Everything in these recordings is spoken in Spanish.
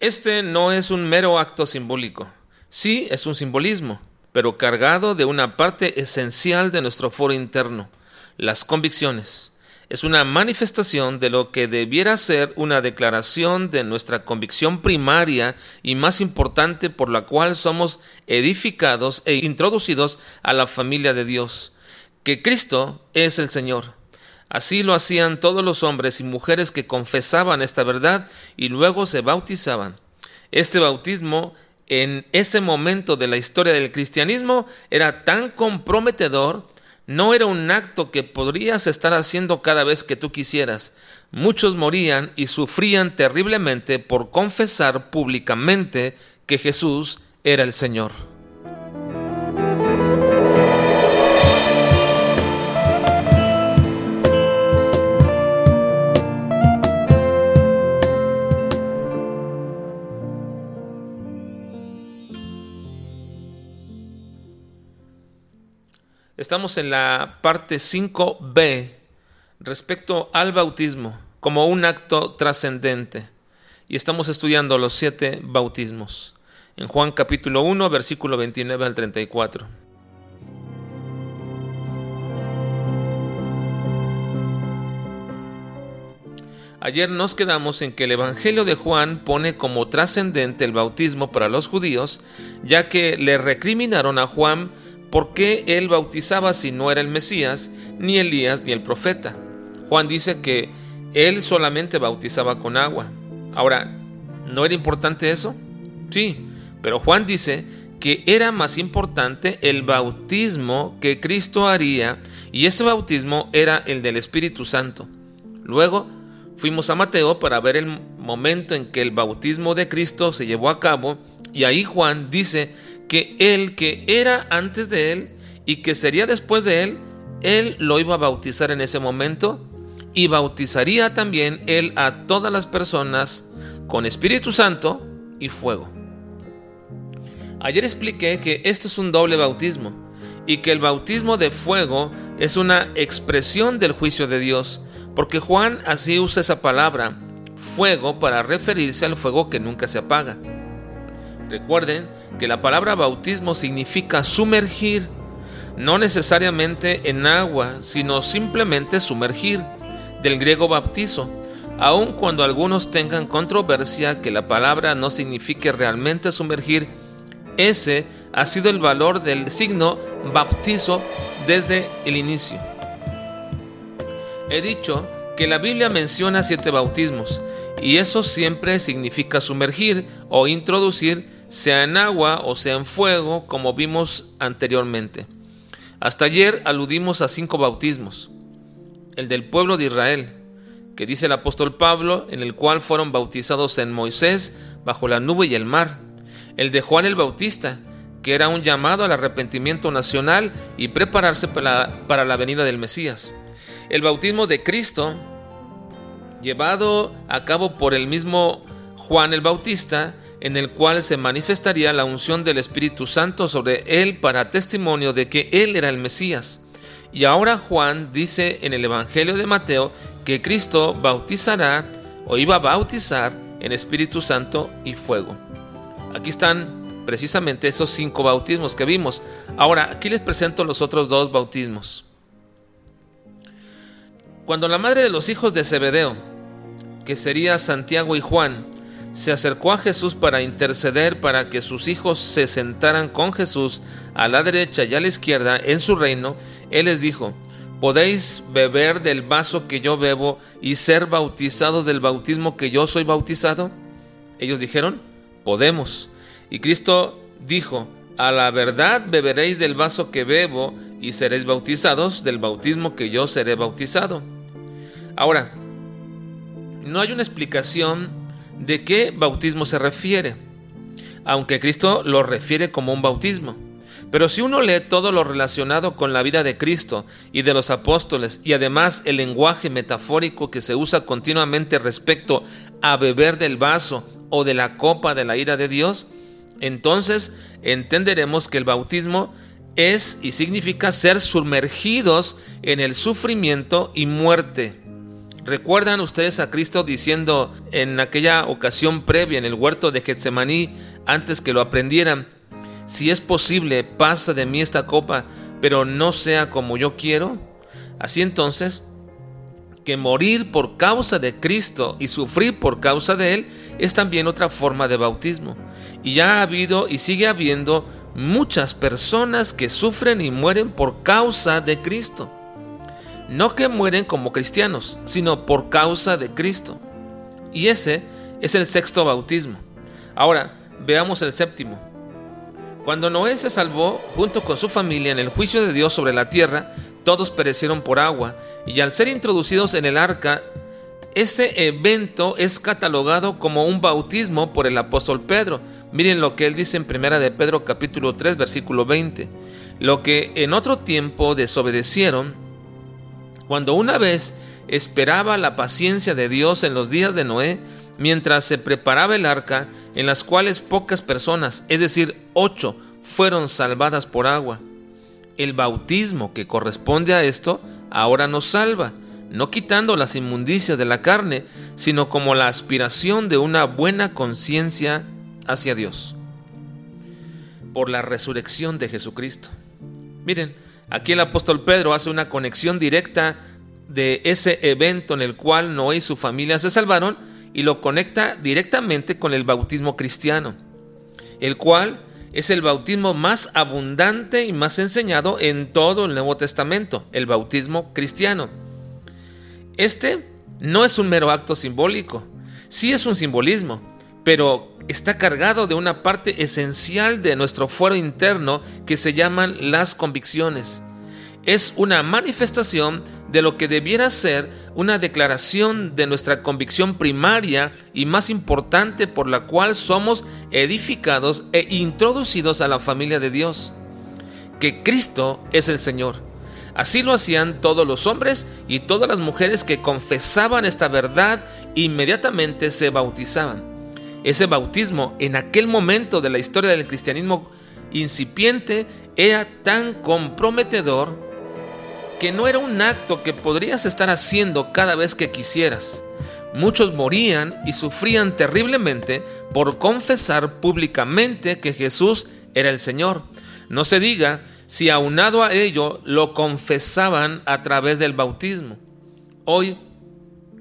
Este no es un mero acto simbólico. Sí, es un simbolismo, pero cargado de una parte esencial de nuestro foro interno, las convicciones. Es una manifestación de lo que debiera ser una declaración de nuestra convicción primaria y más importante por la cual somos edificados e introducidos a la familia de Dios, que Cristo es el Señor. Así lo hacían todos los hombres y mujeres que confesaban esta verdad y luego se bautizaban. Este bautismo en ese momento de la historia del cristianismo era tan comprometedor, no era un acto que podrías estar haciendo cada vez que tú quisieras. Muchos morían y sufrían terriblemente por confesar públicamente que Jesús era el Señor. Estamos en la parte 5b respecto al bautismo como un acto trascendente y estamos estudiando los siete bautismos en Juan capítulo 1 versículo 29 al 34. Ayer nos quedamos en que el Evangelio de Juan pone como trascendente el bautismo para los judíos, ya que le recriminaron a Juan ¿Por qué él bautizaba si no era el Mesías, ni Elías, ni el profeta? Juan dice que él solamente bautizaba con agua. Ahora, ¿no era importante eso? Sí, pero Juan dice que era más importante el bautismo que Cristo haría y ese bautismo era el del Espíritu Santo. Luego fuimos a Mateo para ver el momento en que el bautismo de Cristo se llevó a cabo y ahí Juan dice que el que era antes de él y que sería después de él, él lo iba a bautizar en ese momento y bautizaría también él a todas las personas con Espíritu Santo y fuego. Ayer expliqué que esto es un doble bautismo y que el bautismo de fuego es una expresión del juicio de Dios, porque Juan así usa esa palabra, fuego, para referirse al fuego que nunca se apaga. Recuerden que la palabra bautismo significa sumergir, no necesariamente en agua, sino simplemente sumergir, del griego bautizo, aun cuando algunos tengan controversia que la palabra no signifique realmente sumergir, ese ha sido el valor del signo bautizo desde el inicio. He dicho que la Biblia menciona siete bautismos, y eso siempre significa sumergir o introducir sea en agua o sea en fuego, como vimos anteriormente. Hasta ayer aludimos a cinco bautismos. El del pueblo de Israel, que dice el apóstol Pablo, en el cual fueron bautizados en Moisés bajo la nube y el mar. El de Juan el Bautista, que era un llamado al arrepentimiento nacional y prepararse para, para la venida del Mesías. El bautismo de Cristo, llevado a cabo por el mismo Juan el Bautista, en el cual se manifestaría la unción del Espíritu Santo sobre él para testimonio de que él era el Mesías. Y ahora Juan dice en el Evangelio de Mateo que Cristo bautizará o iba a bautizar en Espíritu Santo y fuego. Aquí están precisamente esos cinco bautismos que vimos. Ahora, aquí les presento los otros dos bautismos. Cuando la madre de los hijos de Zebedeo, que sería Santiago y Juan, se acercó a Jesús para interceder para que sus hijos se sentaran con Jesús a la derecha y a la izquierda en su reino, Él les dijo, ¿podéis beber del vaso que yo bebo y ser bautizados del bautismo que yo soy bautizado? Ellos dijeron, podemos. Y Cristo dijo, a la verdad beberéis del vaso que bebo y seréis bautizados del bautismo que yo seré bautizado. Ahora, no hay una explicación de qué bautismo se refiere, aunque Cristo lo refiere como un bautismo. Pero si uno lee todo lo relacionado con la vida de Cristo y de los apóstoles y además el lenguaje metafórico que se usa continuamente respecto a beber del vaso o de la copa de la ira de Dios, entonces entenderemos que el bautismo es y significa ser sumergidos en el sufrimiento y muerte ¿Recuerdan ustedes a Cristo diciendo en aquella ocasión previa en el huerto de Getsemaní, antes que lo aprendieran, si es posible, pasa de mí esta copa, pero no sea como yo quiero? Así entonces, que morir por causa de Cristo y sufrir por causa de Él es también otra forma de bautismo. Y ya ha habido y sigue habiendo muchas personas que sufren y mueren por causa de Cristo. No que mueren como cristianos, sino por causa de Cristo. Y ese es el sexto bautismo. Ahora, veamos el séptimo. Cuando Noé se salvó junto con su familia en el juicio de Dios sobre la tierra, todos perecieron por agua, y al ser introducidos en el arca, ese evento es catalogado como un bautismo por el apóstol Pedro. Miren lo que él dice en Primera de Pedro capítulo 3 versículo 20. Lo que en otro tiempo desobedecieron, cuando una vez esperaba la paciencia de Dios en los días de Noé, mientras se preparaba el arca, en las cuales pocas personas, es decir, ocho, fueron salvadas por agua. El bautismo que corresponde a esto ahora nos salva, no quitando las inmundicias de la carne, sino como la aspiración de una buena conciencia hacia Dios. Por la resurrección de Jesucristo. Miren, Aquí el apóstol Pedro hace una conexión directa de ese evento en el cual Noé y su familia se salvaron y lo conecta directamente con el bautismo cristiano, el cual es el bautismo más abundante y más enseñado en todo el Nuevo Testamento, el bautismo cristiano. Este no es un mero acto simbólico, sí es un simbolismo, pero está cargado de una parte esencial de nuestro fuero interno que se llaman las convicciones. Es una manifestación de lo que debiera ser una declaración de nuestra convicción primaria y más importante por la cual somos edificados e introducidos a la familia de Dios, que Cristo es el Señor. Así lo hacían todos los hombres y todas las mujeres que confesaban esta verdad inmediatamente se bautizaban. Ese bautismo en aquel momento de la historia del cristianismo incipiente era tan comprometedor que no era un acto que podrías estar haciendo cada vez que quisieras. Muchos morían y sufrían terriblemente por confesar públicamente que Jesús era el Señor. No se diga si aunado a ello lo confesaban a través del bautismo. Hoy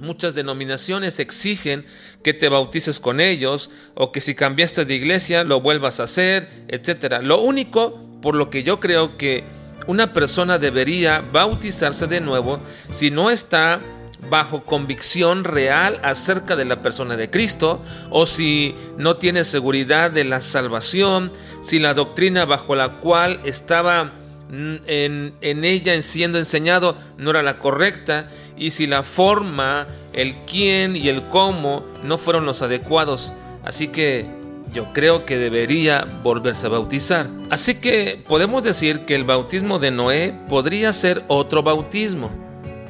muchas denominaciones exigen que te bautices con ellos o que si cambiaste de iglesia lo vuelvas a hacer, etc. Lo único por lo que yo creo que una persona debería bautizarse de nuevo si no está bajo convicción real acerca de la persona de Cristo o si no tiene seguridad de la salvación, si la doctrina bajo la cual estaba en, en ella siendo enseñado no era la correcta y si la forma, el quién y el cómo no fueron los adecuados. Así que yo creo que debería volverse a bautizar. Así que podemos decir que el bautismo de Noé podría ser otro bautismo.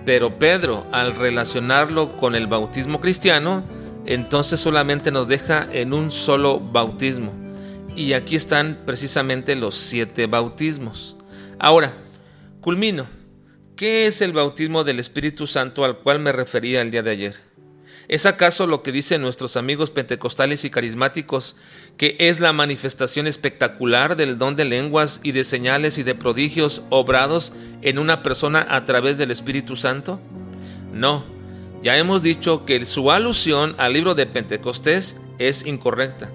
Pero Pedro, al relacionarlo con el bautismo cristiano, entonces solamente nos deja en un solo bautismo. Y aquí están precisamente los siete bautismos. Ahora, culmino. ¿Qué es el bautismo del Espíritu Santo al cual me refería el día de ayer? ¿Es acaso lo que dicen nuestros amigos pentecostales y carismáticos, que es la manifestación espectacular del don de lenguas y de señales y de prodigios obrados en una persona a través del Espíritu Santo? No, ya hemos dicho que su alusión al libro de Pentecostés es incorrecta.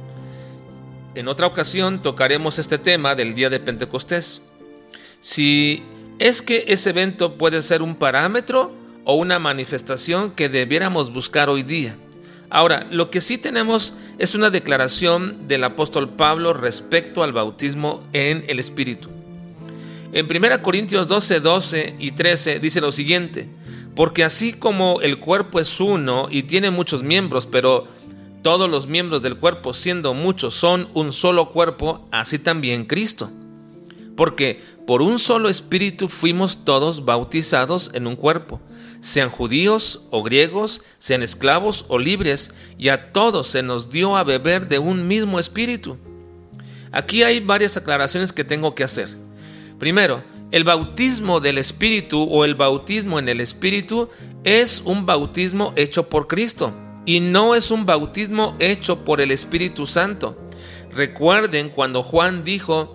En otra ocasión tocaremos este tema del día de Pentecostés. Si es que ese evento puede ser un parámetro o una manifestación que debiéramos buscar hoy día. Ahora, lo que sí tenemos es una declaración del apóstol Pablo respecto al bautismo en el Espíritu. En 1 Corintios 12, 12 y 13 dice lo siguiente, porque así como el cuerpo es uno y tiene muchos miembros, pero todos los miembros del cuerpo siendo muchos son un solo cuerpo, así también Cristo porque por un solo espíritu fuimos todos bautizados en un cuerpo, sean judíos o griegos, sean esclavos o libres, y a todos se nos dio a beber de un mismo espíritu. Aquí hay varias aclaraciones que tengo que hacer. Primero, El bautismo del Espíritu o el bautismo en el Espíritu es un bautismo hecho por Cristo y no es un bautismo hecho por el Espíritu Santo. Recuerden cuando Juan dijo,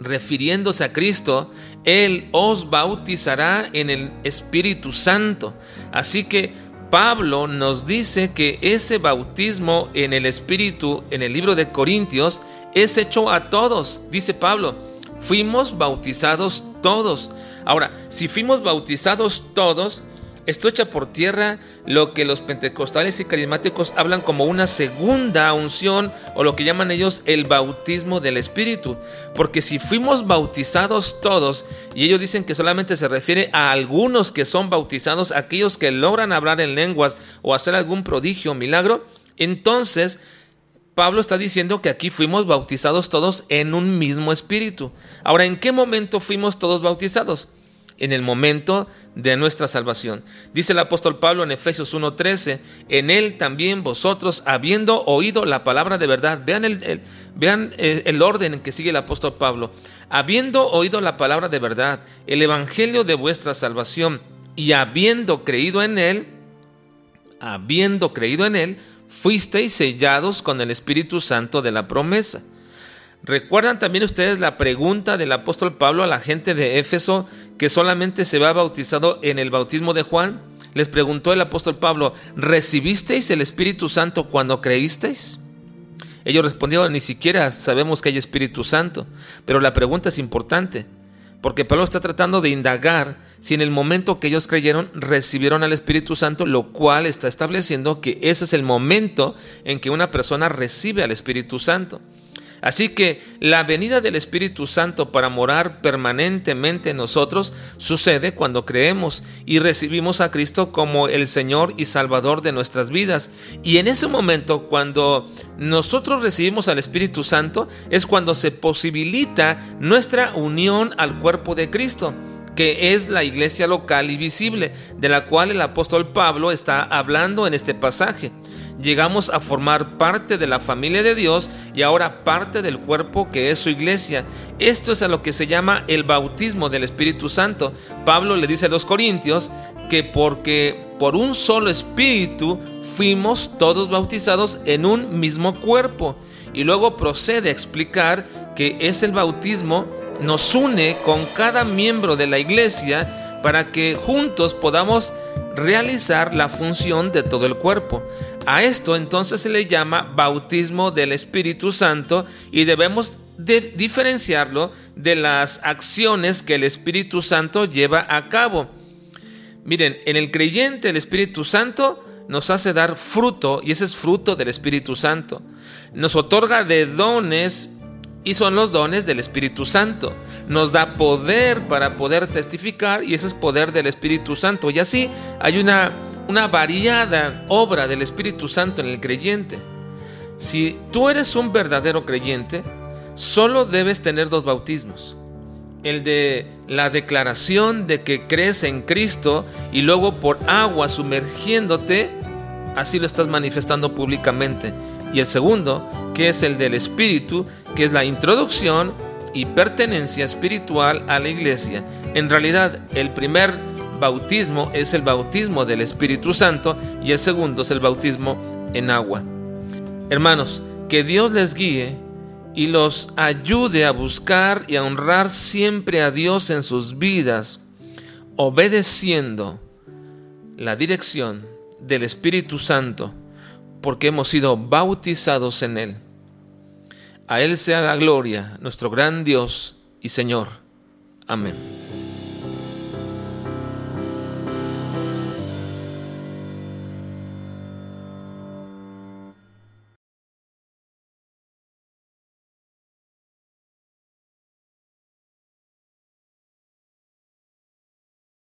refiriéndose a Cristo, Él os bautizará en el Espíritu Santo. Así que Pablo nos dice que ese bautismo en el Espíritu en el libro de Corintios es hecho a todos, dice Pablo. Fuimos bautizados todos. Ahora, si fuimos bautizados todos, esto echa por tierra lo que los pentecostales y carismáticos hablan como una segunda unción o lo que llaman ellos el bautismo del Espíritu. Porque si fuimos bautizados todos, y ellos dicen que solamente se refiere a algunos que son bautizados, aquellos que logran hablar en lenguas o hacer algún prodigio o milagro, entonces Pablo está diciendo que aquí fuimos bautizados todos en un mismo espíritu. Ahora, ¿en qué momento fuimos todos bautizados? En el momento de nuestra salvación. Dice el apóstol Pablo en Efesios 1:13, en él también vosotros, habiendo oído la palabra de verdad, vean el, vean eh, el orden en que sigue el apóstol Pablo, habiendo oído la palabra de verdad, el evangelio de vuestra salvación, y habiendo creído en él, habiendo creído en él, fuisteis sellados con el Espíritu Santo de la promesa. ¿Recuerdan también ustedes la pregunta del apóstol Pablo a la gente de Éfeso que solamente se va bautizado en el bautismo de Juan? Les preguntó el apóstol Pablo, ¿recibisteis el Espíritu Santo cuando creísteis? Ellos respondieron, ni siquiera sabemos que hay Espíritu Santo, pero la pregunta es importante porque Pablo está tratando de indagar si en el momento que ellos creyeron recibieron al Espíritu Santo, lo cual está estableciendo que ese es el momento en que una persona recibe al Espíritu Santo. Así que la venida del Espíritu Santo para morar permanentemente en nosotros sucede cuando creemos y recibimos a Cristo como el Señor y Salvador de nuestras vidas. Y en ese momento, cuando nosotros recibimos al Espíritu Santo, es cuando se posibilita nuestra unión al cuerpo de Cristo que es la iglesia local y visible, de la cual el apóstol Pablo está hablando en este pasaje llegamos a formar parte de la familia de Dios y ahora parte del cuerpo que es su iglesia. Esto es a lo que se llama el bautismo del Espíritu Santo. Pablo le dice a los corintios que porque por un solo espíritu fuimos todos bautizados en un mismo cuerpo. Y luego procede a explicar que es el bautismo nos une con cada miembro de la iglesia para que juntos podamos realizar la función de todo el cuerpo. A esto entonces se le llama bautismo del Espíritu Santo y debemos diferenciarlo de las acciones que el Espíritu Santo lleva a cabo. Miren, en el creyente el Espíritu Santo nos hace dar fruto y ese es fruto del Espíritu Santo. Nos otorga de dones y son los dones del Espíritu Santo. Nos da poder para poder testificar y ese es poder del Espíritu Santo. Y así hay una, una variada obra del Espíritu Santo en el creyente. Si tú eres un verdadero creyente, solo debes tener dos bautismos. El de la declaración de que crees en Cristo y luego por agua sumergiéndote, así lo estás manifestando públicamente y el segundo, que es el del Espíritu, que es la introducción y pertenencia espiritual a la iglesia. En realidad, el primer bautismo es el bautismo del Espíritu Santo y el segundo es el bautismo en agua. Hermanos, que Dios les guíe y los ayude a buscar y a honrar siempre a Dios en sus vidas, obedeciendo la dirección del Espíritu Santo porque hemos sido bautizados en Él. A Él sea la gloria, nuestro gran Dios y Señor. Amén.